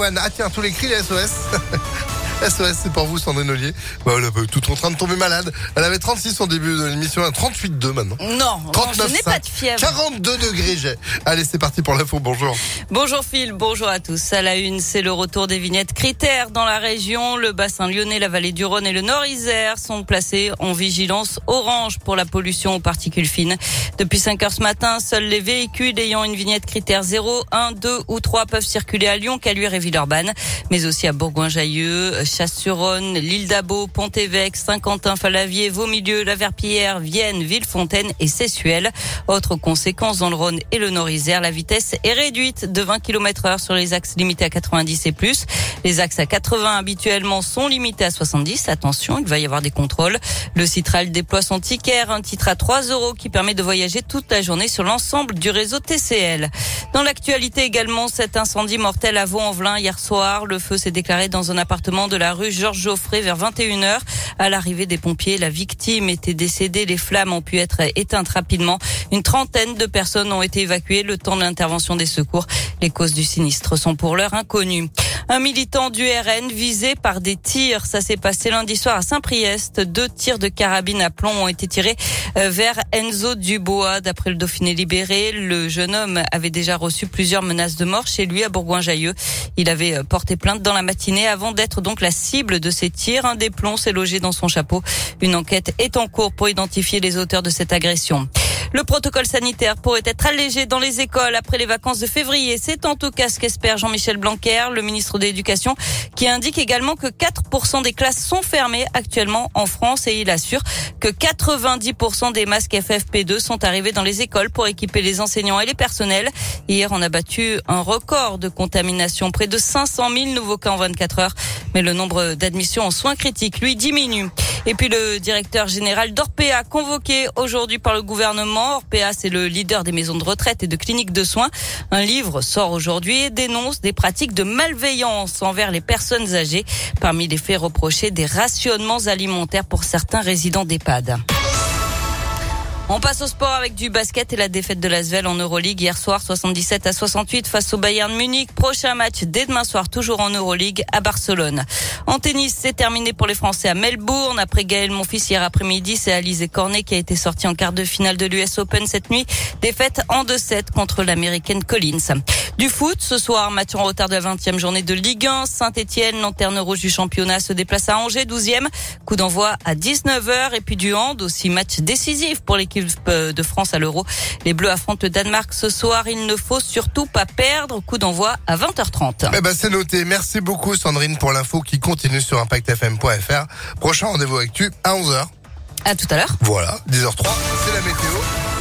Ah tiens, tous les cris, les SOS. SOS, c'est pour vous, Sandrine Ollier. Bah, elle est toute en train de tomber malade. Elle avait 36 au début de l'émission, 38,2 maintenant. Non, 39, je n'ai pas de fièvre. 42 degrés j'ai. Allez, c'est parti pour l'info. Bonjour. Bonjour Phil, bonjour à tous. À la une, c'est le retour des vignettes critères dans la région. Le bassin lyonnais, la vallée du Rhône et le Nord-Isère sont placés en vigilance orange pour la pollution aux particules fines. Depuis 5 heures ce matin, seuls les véhicules ayant une vignette critère 0, 1, 2 ou 3 peuvent circuler à Lyon, Caluire et Villeurbanne, mais aussi à Bourgoin-Jallieu, Chasse-sur-Rhône, l'île d'Abo, Pont-Évêque, Saint-Quentin-Falavier, Vaumilieu, La Verpillière, Vienne, Villefontaine et Sessuel. Autre conséquence dans le Rhône et le Nord-Isère, la vitesse est réduite de 20 km heure sur les axes limités à 90 et plus. Les axes à 80 habituellement sont limités à 70. Attention, il va y avoir des contrôles. Le Citral déploie son ticket, un titre à 3 euros qui permet de voyager toute la journée sur l'ensemble du réseau TCL. Dans l'actualité également, cet incendie mortel à Vaux-en-Velin hier soir. Le feu s'est déclaré dans un appartement de la rue Georges Geoffrey vers 21h. À l'arrivée des pompiers, la victime était décédée. Les flammes ont pu être éteintes rapidement. Une trentaine de personnes ont été évacuées le temps de l'intervention des secours. Les causes du sinistre sont pour l'heure inconnues. Un militant du RN visé par des tirs. Ça s'est passé lundi soir à Saint-Priest. Deux tirs de carabine à plomb ont été tirés euh, vers Enzo Dubois. D'après le Dauphiné libéré, le jeune homme avait déjà reçu plusieurs menaces de mort chez lui à Bourgoin-Jallieu. Il avait euh, porté plainte dans la matinée avant d'être donc la cible de ces tirs. Un des plombs s'est logé dans son chapeau. Une enquête est en cours pour identifier les auteurs de cette agression. Le protocole sanitaire pourrait être allégé dans les écoles après les vacances de février. C'est en tout cas ce qu'espère Jean-Michel Blanquer, le ministre de l'Éducation, qui indique également que 4% des classes sont fermées actuellement en France et il assure que 90% des masques FFP2 sont arrivés dans les écoles pour équiper les enseignants et les personnels. Hier, on a battu un record de contamination, près de 500 000 nouveaux cas en 24 heures. Mais le nombre d'admissions en soins critiques, lui, diminue. Et puis le directeur général d'Orpea, convoqué aujourd'hui par le gouvernement. Orpea, c'est le leader des maisons de retraite et de cliniques de soins. Un livre sort aujourd'hui et dénonce des pratiques de malveillance envers les personnes âgées. Parmi les faits reprochés, des rationnements alimentaires pour certains résidents d'EHPAD. On passe au sport avec du basket et la défaite de l'Asvel en Euroleague hier soir 77 à 68 face au Bayern Munich. Prochain match dès demain soir toujours en Euroleague à Barcelone. En tennis, c'est terminé pour les Français à Melbourne. Après Gaël Monfils hier après-midi, c'est Alizé Cornet qui a été sorti en quart de finale de l'US Open cette nuit. Défaite en 2-7 contre l'américaine Collins. Du foot, ce soir, match en retard de la 20e journée de Ligue 1. Saint-Etienne, lanterne rouge du championnat, se déplace à Angers, 12e. Coup d'envoi à 19h. Et puis du hand, aussi match décisif pour l'équipe de France à l'Euro. Les Bleus affrontent le Danemark ce soir. Il ne faut surtout pas perdre. Coup d'envoi à 20h30. Eh ben, c'est noté. Merci beaucoup, Sandrine, pour l'info qui continue sur impactfm.fr. Prochain rendez-vous avec tu à 11h. À tout à l'heure. Voilà, 10h03, c'est la météo.